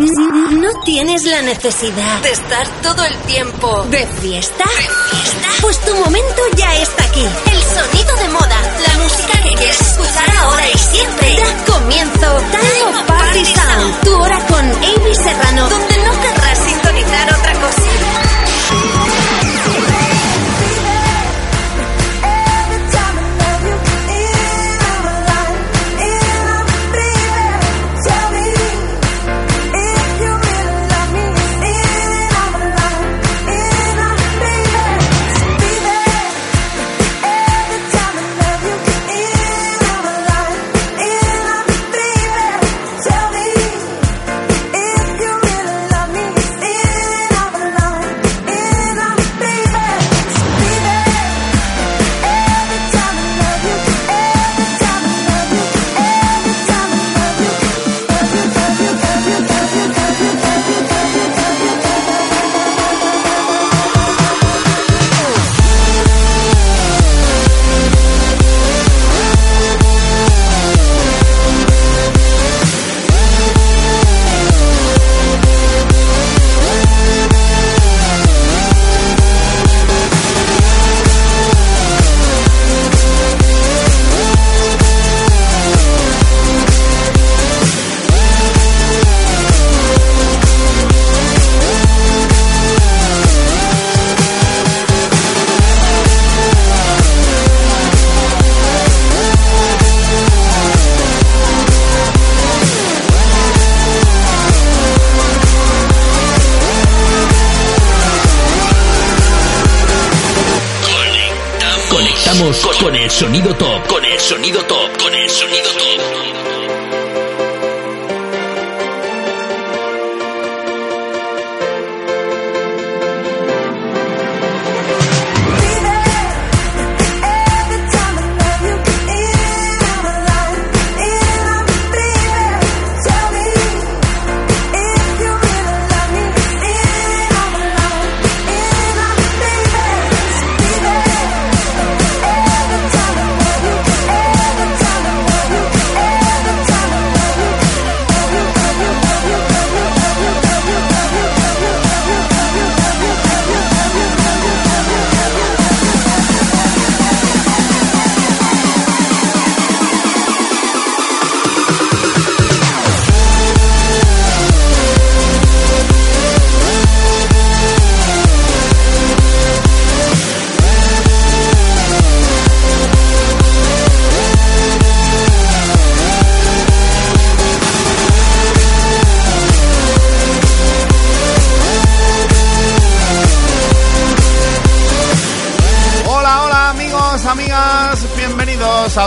¿No tienes la necesidad de estar todo el tiempo de fiesta? Pues tu momento ya está aquí. El sonido de moda, la música que quieres escuchar ahora y siempre. Da comienzo Time of Party Sound, tu hora con Amy Serrano, donde no querrás sintonizar otra cosa.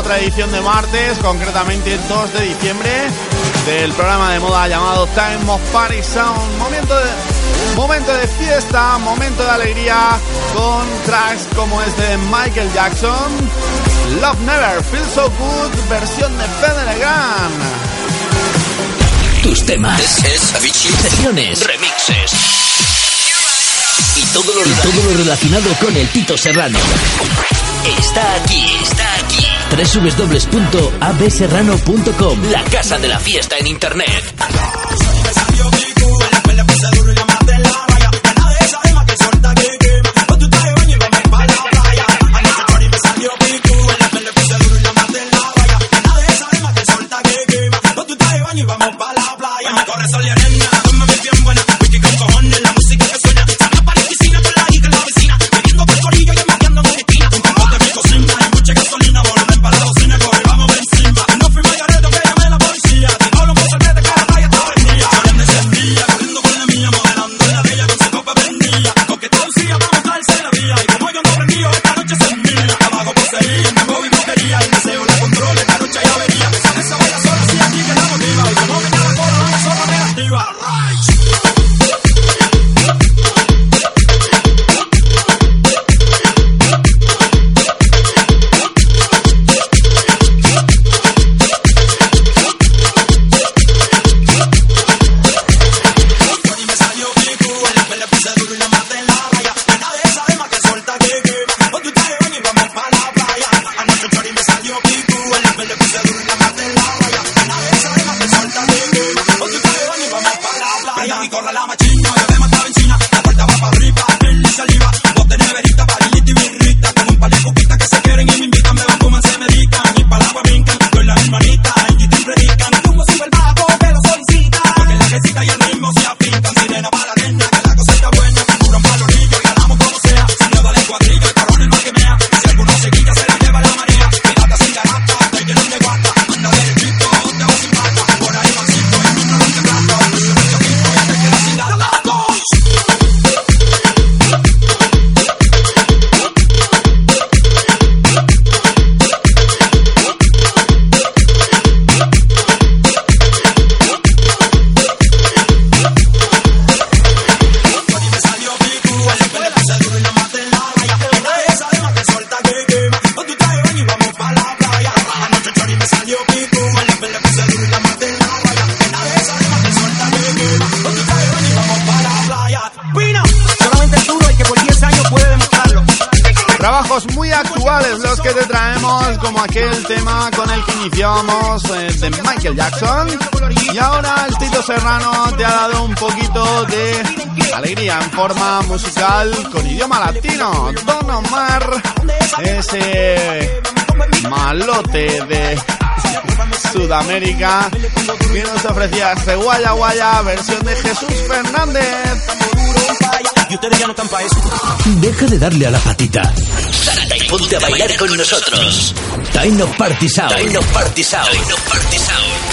Otra edición de martes, concretamente 2 de diciembre, del programa de moda llamado Time of Party Sound. Momento de, momento de fiesta, momento de alegría, con tracks como este de Michael Jackson, Love Never Feels So Good, versión de Federer Tus temas, sesiones, remixes y todo, lo, y todo lo relacionado con el Tito Serrano. Está aquí, está aquí. www.abserrano.com La casa de la fiesta en internet. Iniciábamos eh, de Michael Jackson. Y ahora el Tito Serrano te ha dado un poquito de alegría en forma musical con idioma latino. Don Omar, ese malote de Sudamérica que nos ofrecía este Guaya Guaya versión de Jesús Fernández. Deja de darle a la patita. Salta y ponte a bailar con nosotros. Time of Party Sound. Time of Party Sound. Time of Party Sound.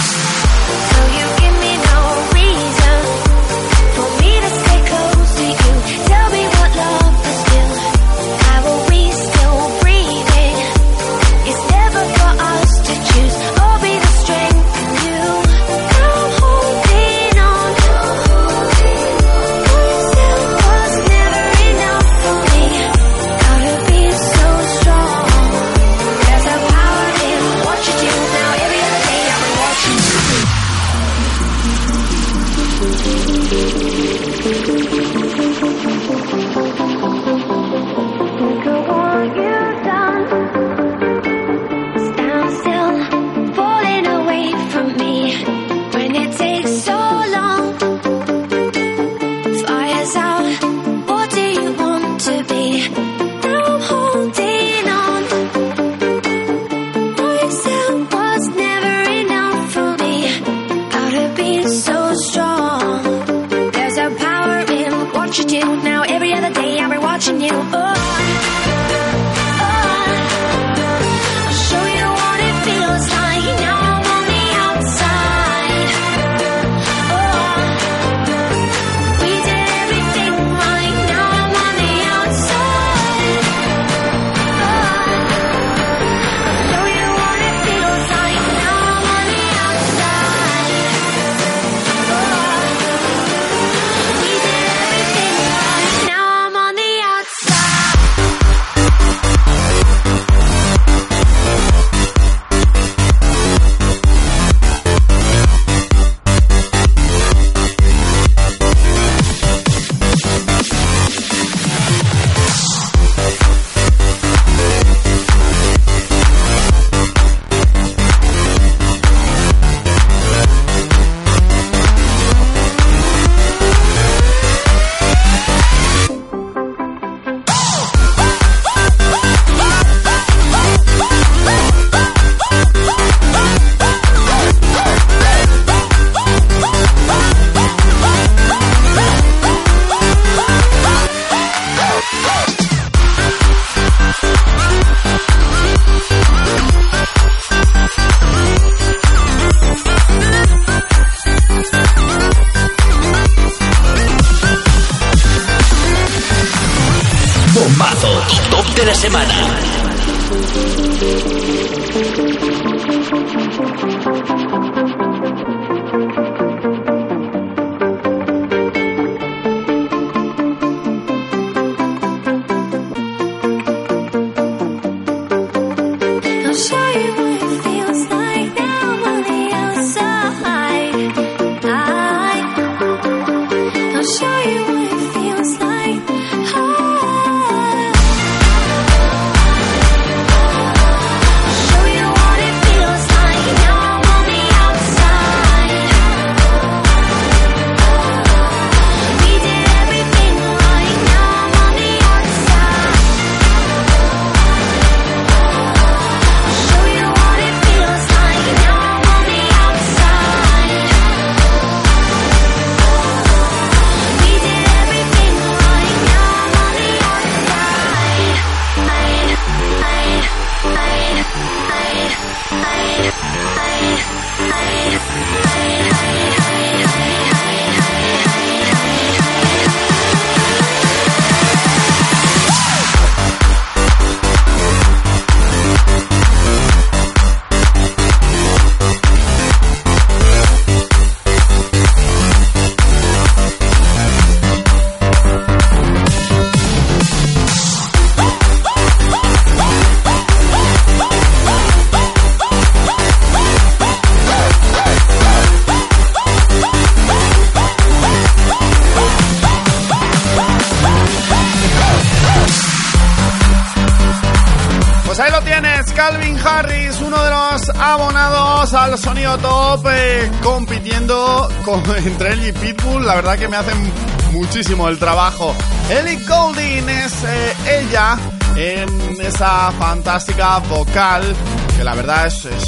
Me hacen muchísimo el trabajo. Ellie Golding es eh, ella en esa fantástica vocal que la verdad es, es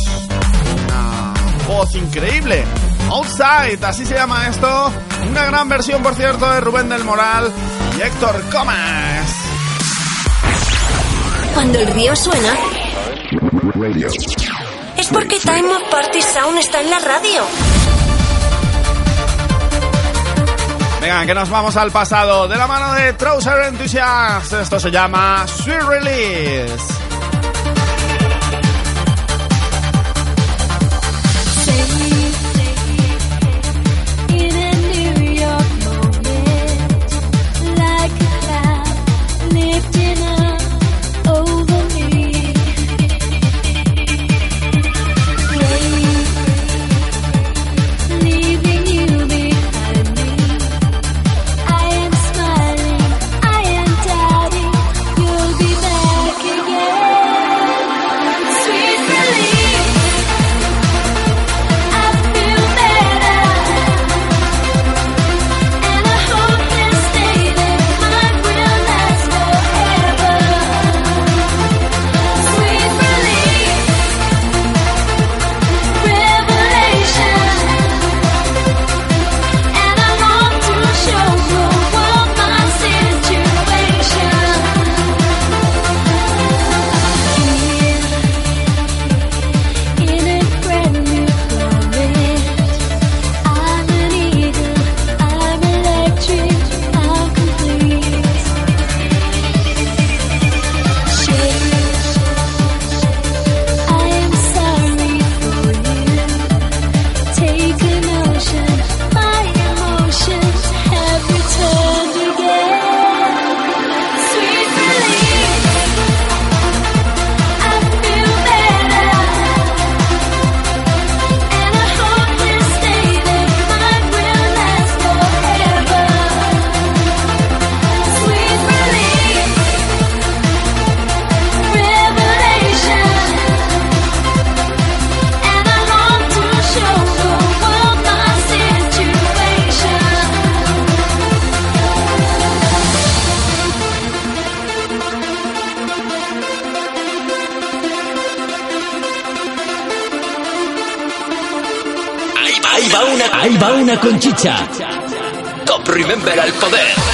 una voz increíble. Outside, así se llama esto. Una gran versión, por cierto, de Rubén del Moral y Héctor Comas. Cuando el río suena, es porque Time of Party Sound está en la radio. Venga, que nos vamos al pasado de la mano de Trouser Enthusiast. Esto se llama Sweet Release. Conchicha. Top Remember al poder.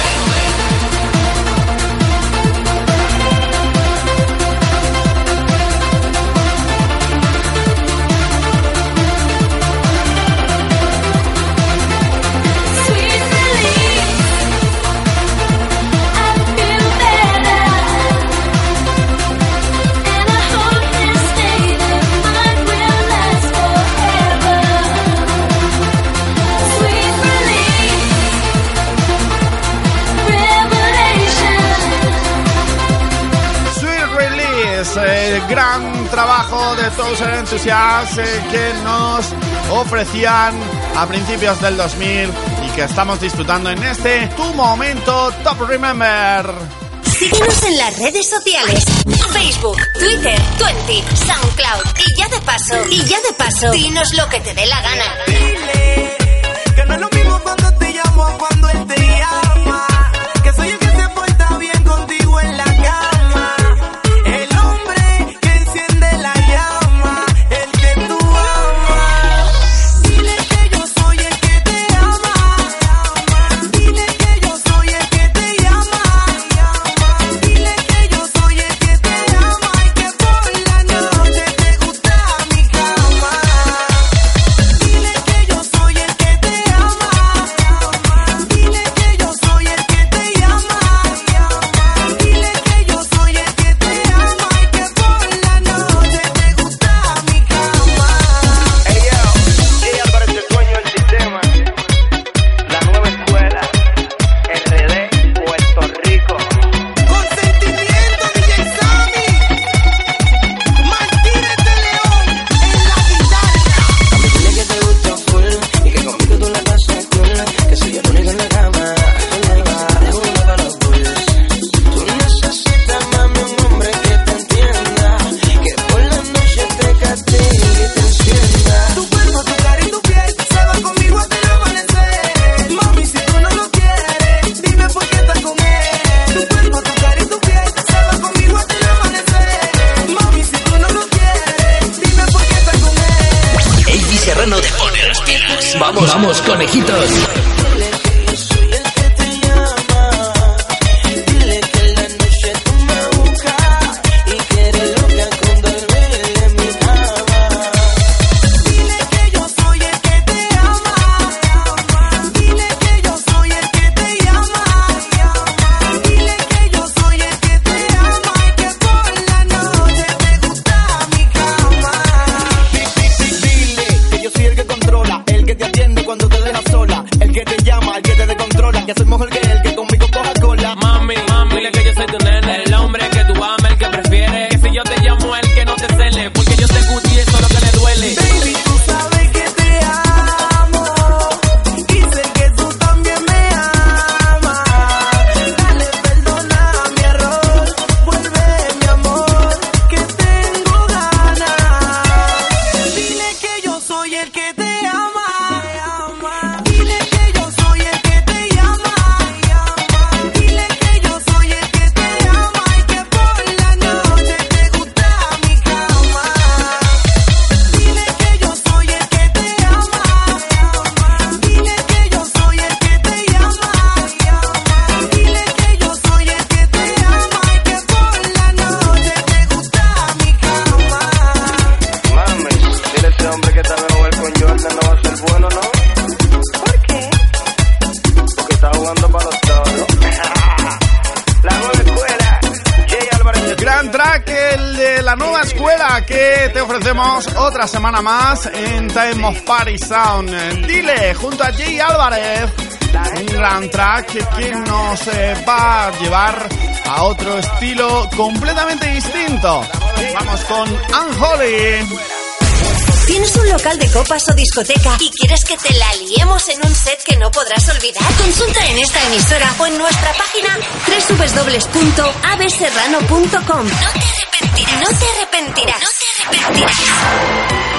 Thousand Enthusiasts eh, que nos ofrecían a principios del 2000 y que estamos disfrutando en este Tu Momento Top Remember. Síguenos en las redes sociales. Facebook, Twitter, Twenty, SoundCloud. Y ya de paso, y ya de paso, dinos lo que te dé la gana. Dile que no es lo mismo cuando te llamo cuando él te Party Sound. Dile, junto a Jay Álvarez, un gran track que nos va a llevar a otro estilo completamente distinto. Vamos con Unholy. ¿Tienes un local de copas o discoteca y quieres que te la liemos en un set que no podrás olvidar? Consulta en esta emisora o en nuestra página www.abserrano.com. No te arrepentirás. No te arrepentirás. No te arrepentirás.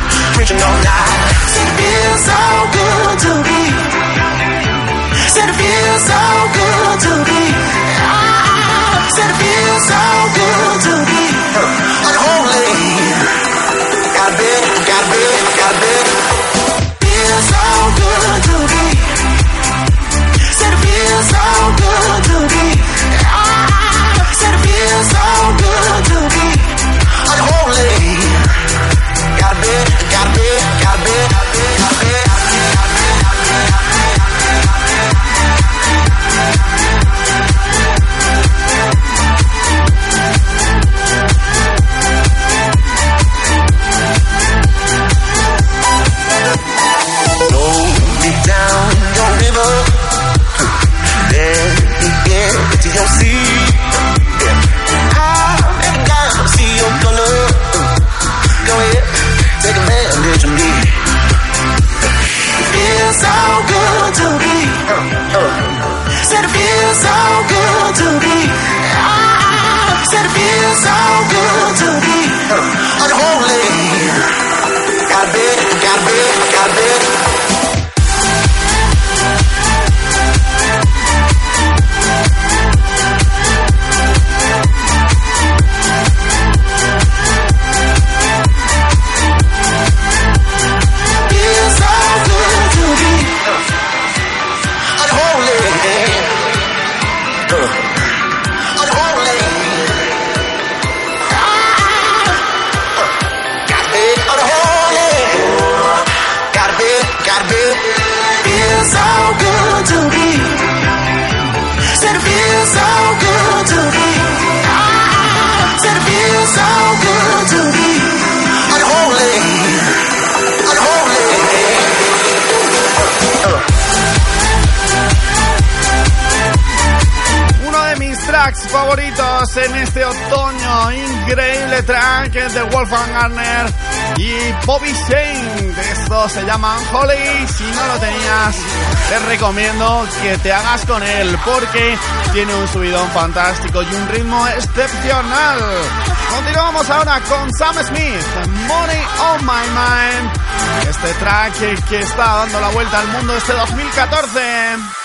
all night. It feels so good to be. De Wolfgang Garner y Bobby Shane. Esto se llama Holly. Si no lo tenías, te recomiendo que te hagas con él porque tiene un subidón fantástico y un ritmo excepcional. Continuamos ahora con Sam Smith, Money on My Mind. Este track que está dando la vuelta al mundo este 2014.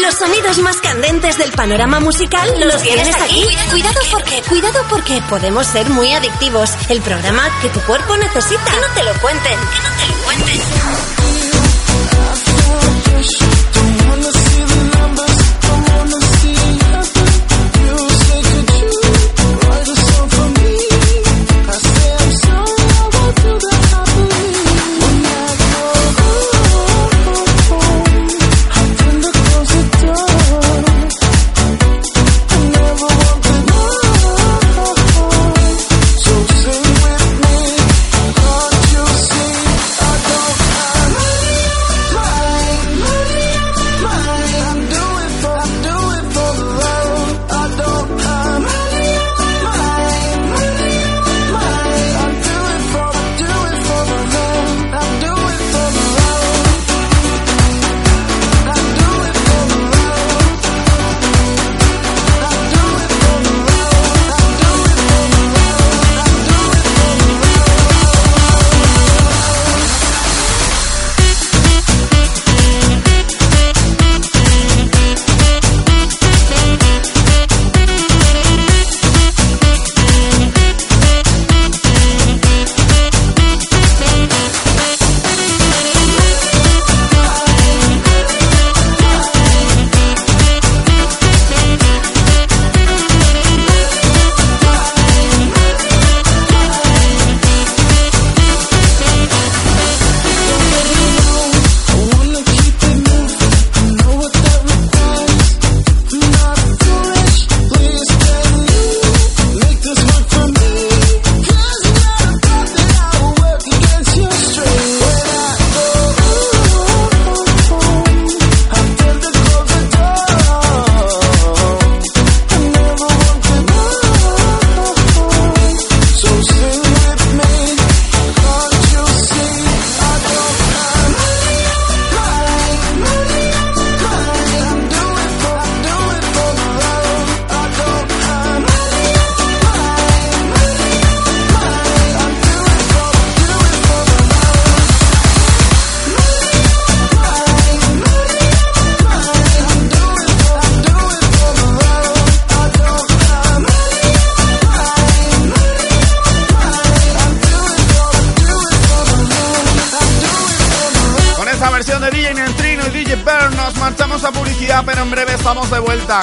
Los sonidos más candentes del panorama musical los tienes aquí. Cuidado porque, cuidado porque podemos ser muy adictivos. El programa que tu cuerpo necesita. Que no te lo cuenten. Que no te lo cuenten.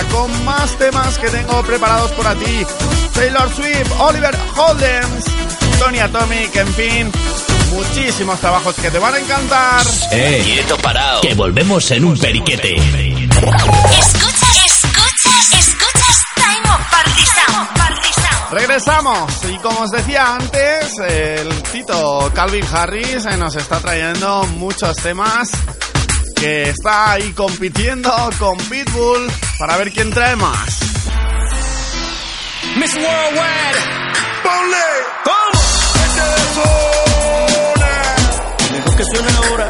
Con más temas que tengo preparados para ti. Taylor Swift, Oliver Holdens, Tony Atomic, en fin, muchísimos trabajos que te van a encantar. Eh, quieto parado, que volvemos en un periquete. Escuchas, escuchas, escuchas Time of Party Sound. Regresamos y como os decía antes, el Tito Calvin Harris eh, nos está trayendo muchos temas que está ahí compitiendo con Pitbull para ver quién trae más. Miss Worldwide, ¡Ponle! ¿cómo? Este Mejor que suene ahora.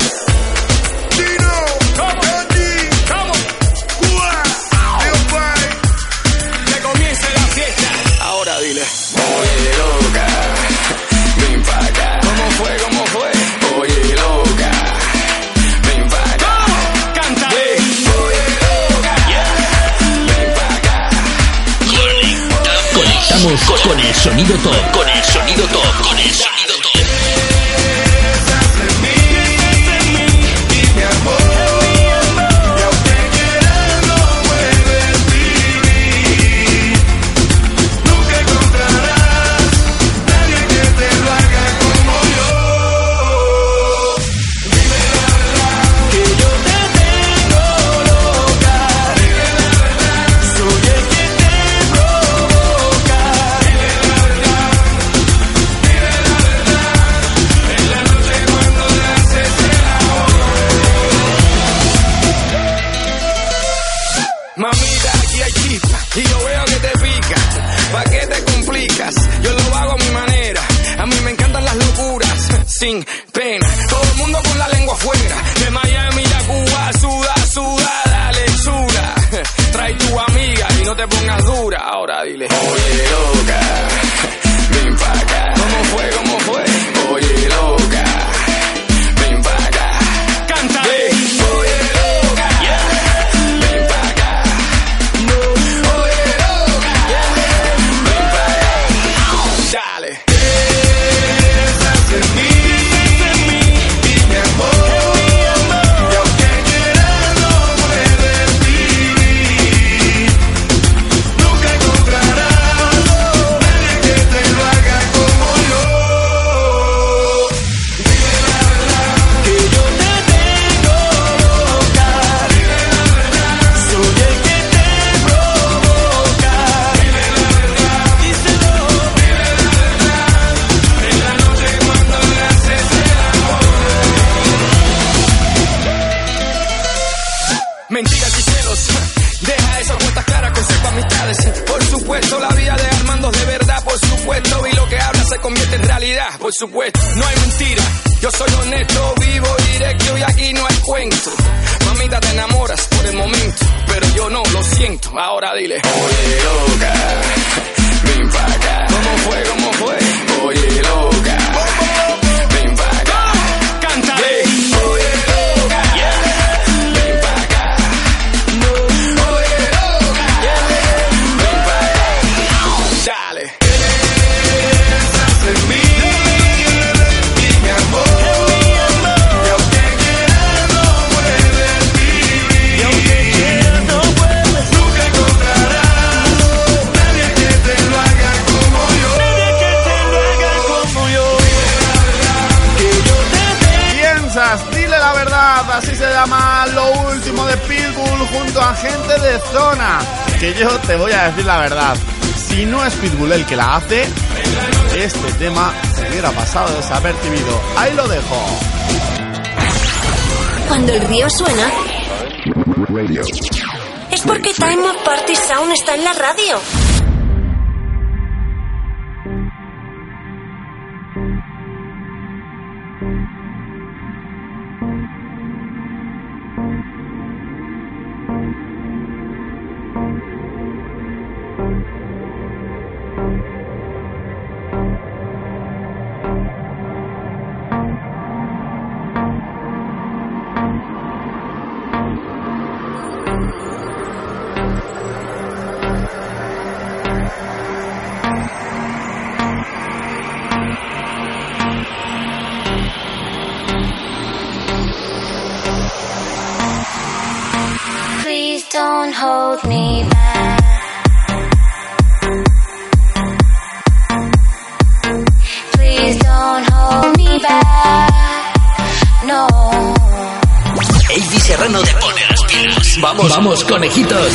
Con el sonido top, con el sonido top, con el sonido Ahora dile. que yo te voy a decir la verdad. Si no es Pitbull el que la hace, este tema se hubiera pasado desapercibido. Ahí lo dejo. Cuando el río suena, es porque Time of Party Sound está en la radio. don't hold me back. Please don't hold me back. No. Avi Serrano te pone las pilas. Vamos, vamos, conejitos.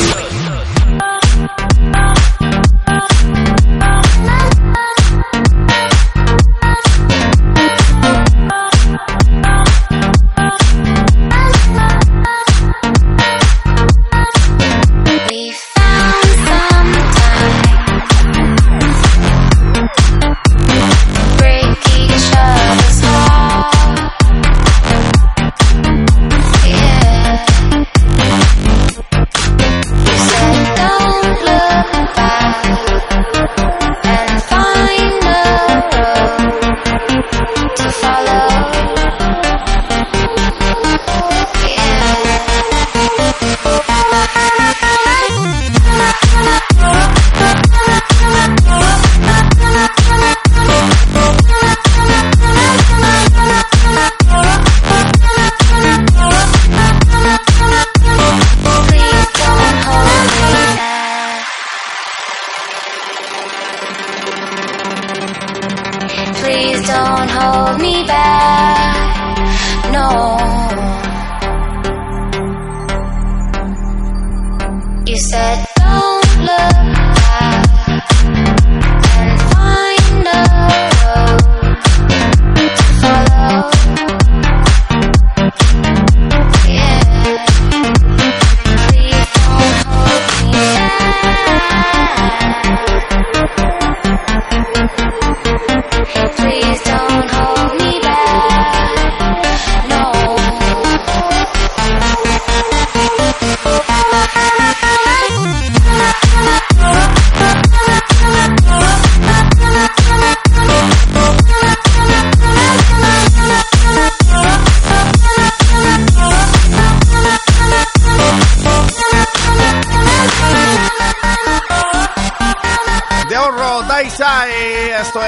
please don't hold me back. No.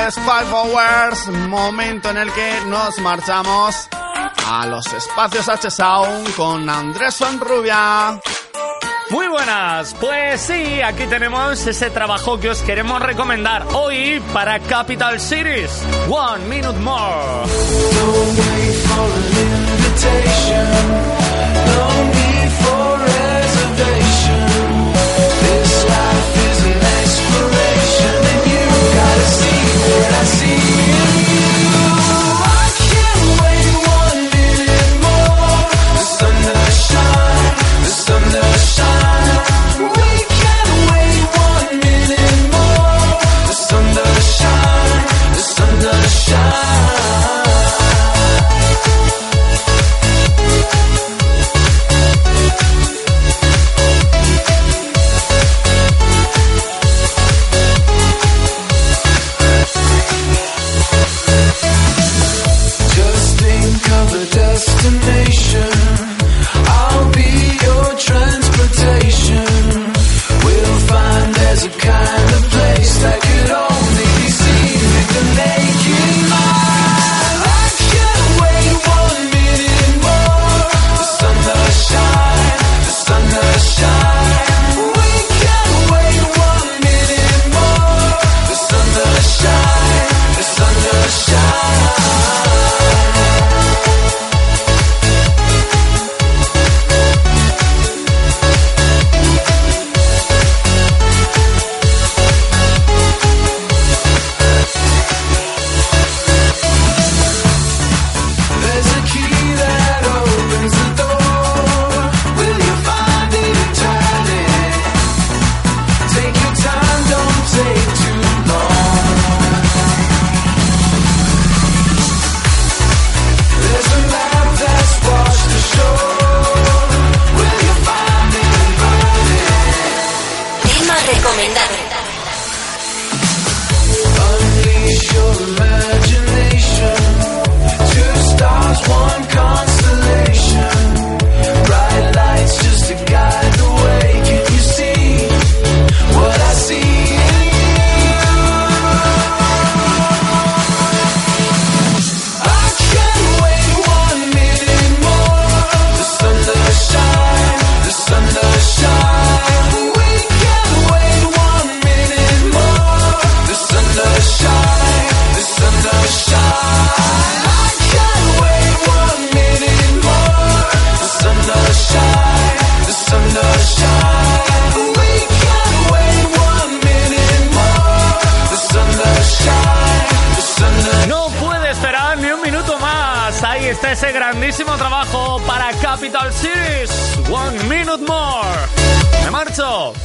es Five Hours, momento en el que nos marchamos a los espacios H Sound con Andrés Sonrubia. Muy buenas, pues sí, aquí tenemos ese trabajo que os queremos recomendar hoy para Capital Cities. One minute more.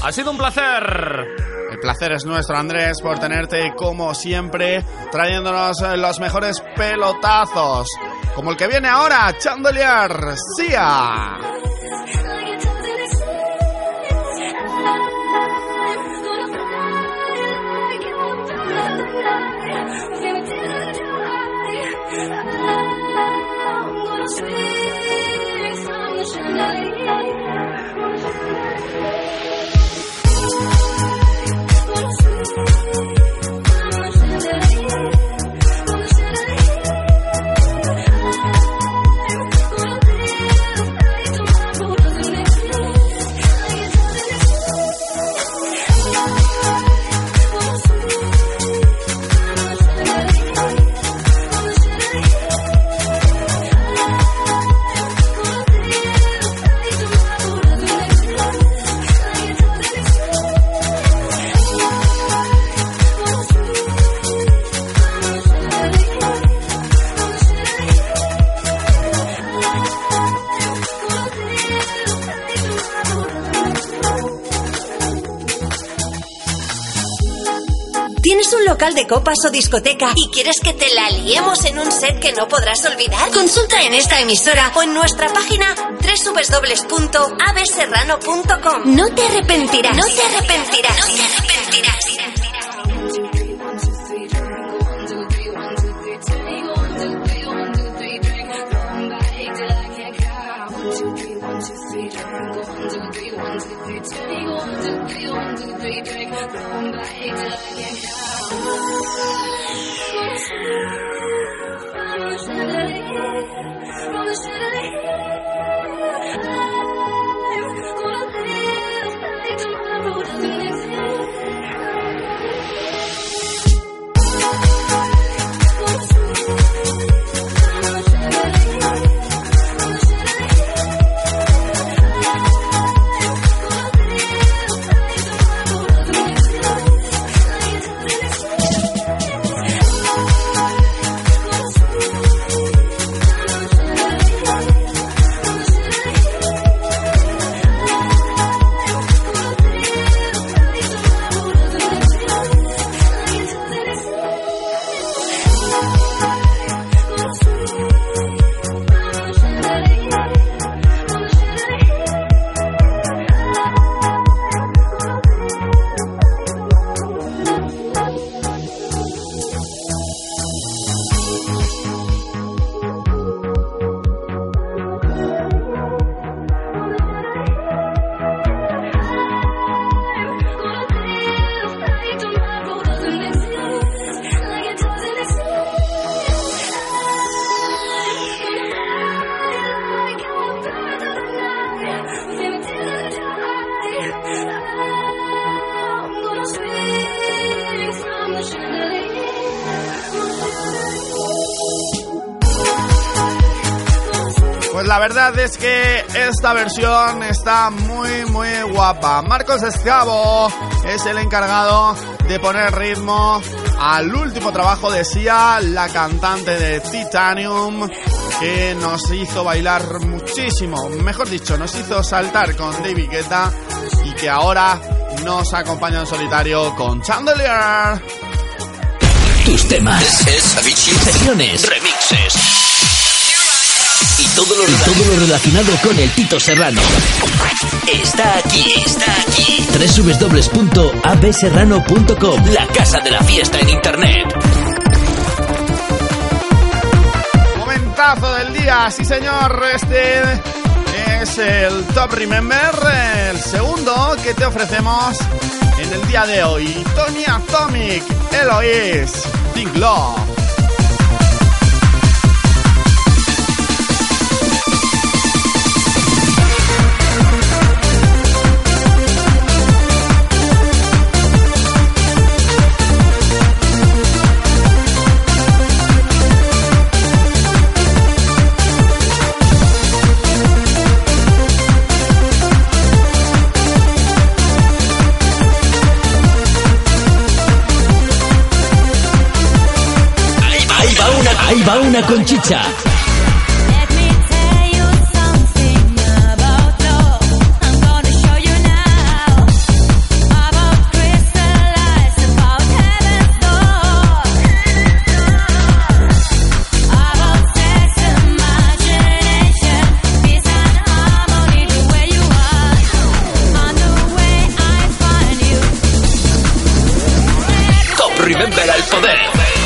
Ha sido un placer. El placer es nuestro, Andrés, por tenerte como siempre, trayéndonos eh, los mejores pelotazos, como el que viene ahora, Chandelier, SIA. copas o discoteca y quieres que te la liemos en un set que no podrás olvidar? Consulta en esta emisora o en nuestra página www.abserrano.com. No. No te arrepentirás. No te arrepentirás. Verdad es que esta versión está muy muy guapa. Marcos Escavo es el encargado de poner ritmo al último trabajo de Sia, la cantante de Titanium, que nos hizo bailar muchísimo, mejor dicho, nos hizo saltar con David Guetta y que ahora nos acompaña en solitario con Chandelier. Tus temas, sesiones, remixes y todo lo, y todo lo relacionado con el Tito Serrano. Está aquí, está aquí. www.abserrano.com La casa de la fiesta en internet. Momentazo del día, sí señor, este es el Top Remember, el segundo que te ofrecemos en el día de hoy. Tony Atomic, Eloís, Think Love. Ahí va una, conchicha. Remember al poder.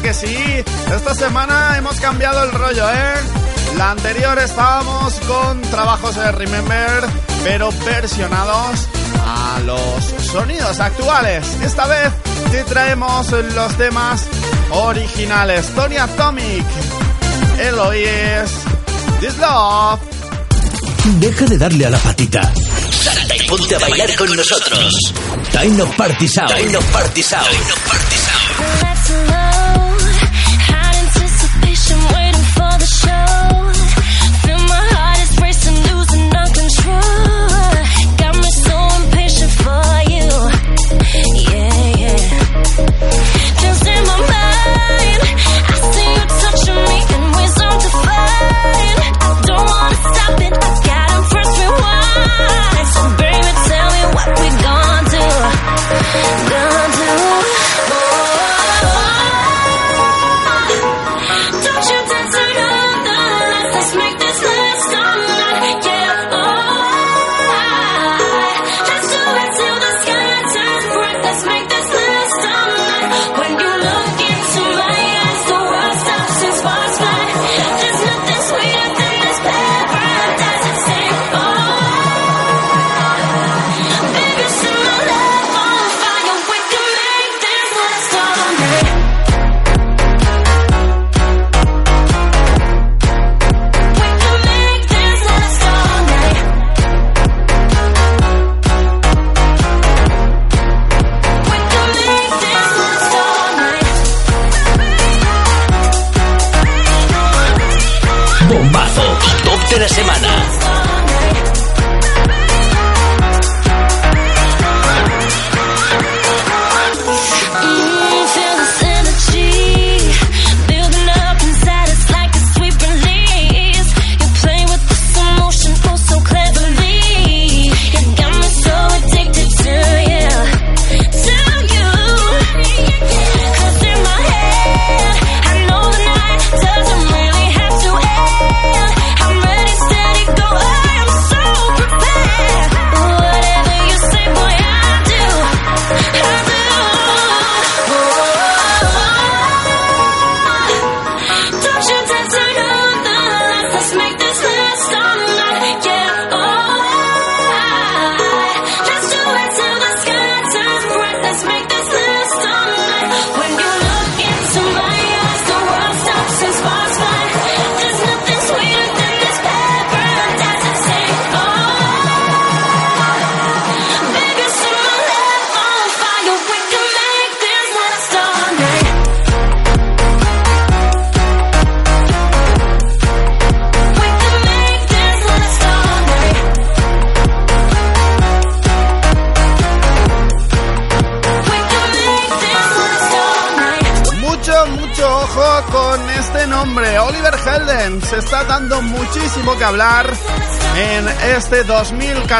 que sí? Esta semana hemos cambiado el rollo, ¿eh? La anterior estábamos con trabajos de Remember, pero versionados a los sonidos actuales. Esta vez te traemos los temas originales. Tony Atomic, Eloise, This Deja de darle a la patita. Sárate y ponte a bailar con nosotros. Time of Party Sound. Time of Party Time of Party Sound.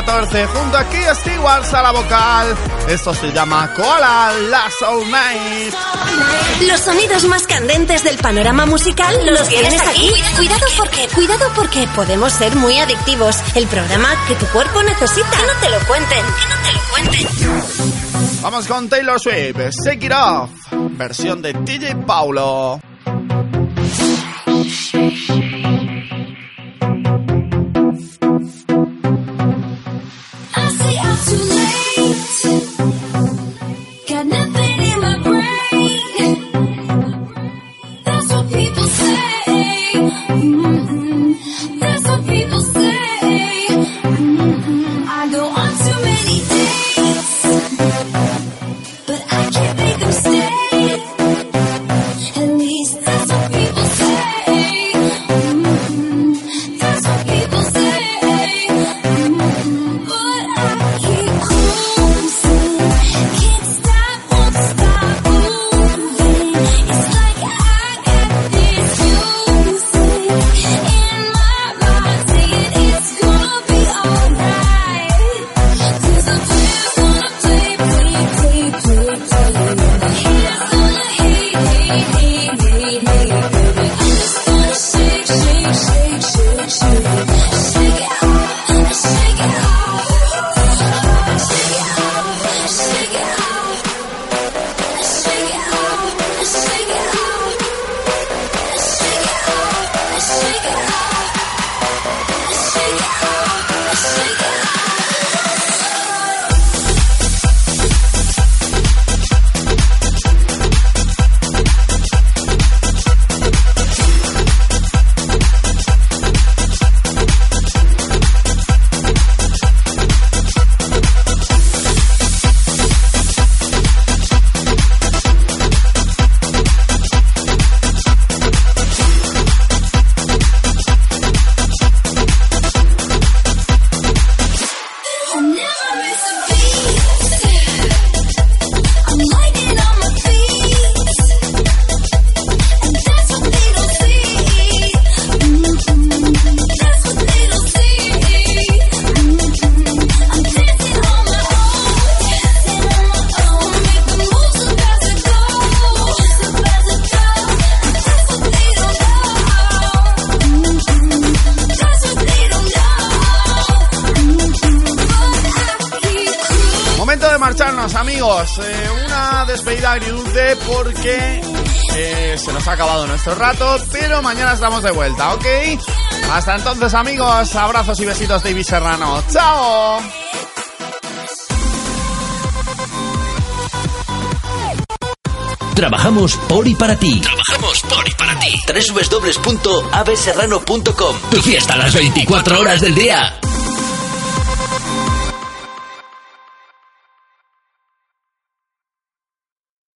2014 junto a Kia Stewart a la vocal. Esto se llama Cola, la Soulmate. Los sonidos más candentes del panorama musical los, tienes, aquí. Cuidado porque, cuidado porque podemos ser muy adictivos. El programa que tu cuerpo necesita. Que no te lo cuenten, que no te lo cuenten. Vamos con Taylor Swift, Shake It Off, versión de TJ Paulo. Nuestro rato, pero mañana estamos de vuelta, ¿ok? Hasta entonces amigos, abrazos y besitos David Serrano. ¡Chao! Trabajamos por y para ti. Trabajamos por y para ti. www.abeserrano.com Tu fiesta a las 24 horas del día.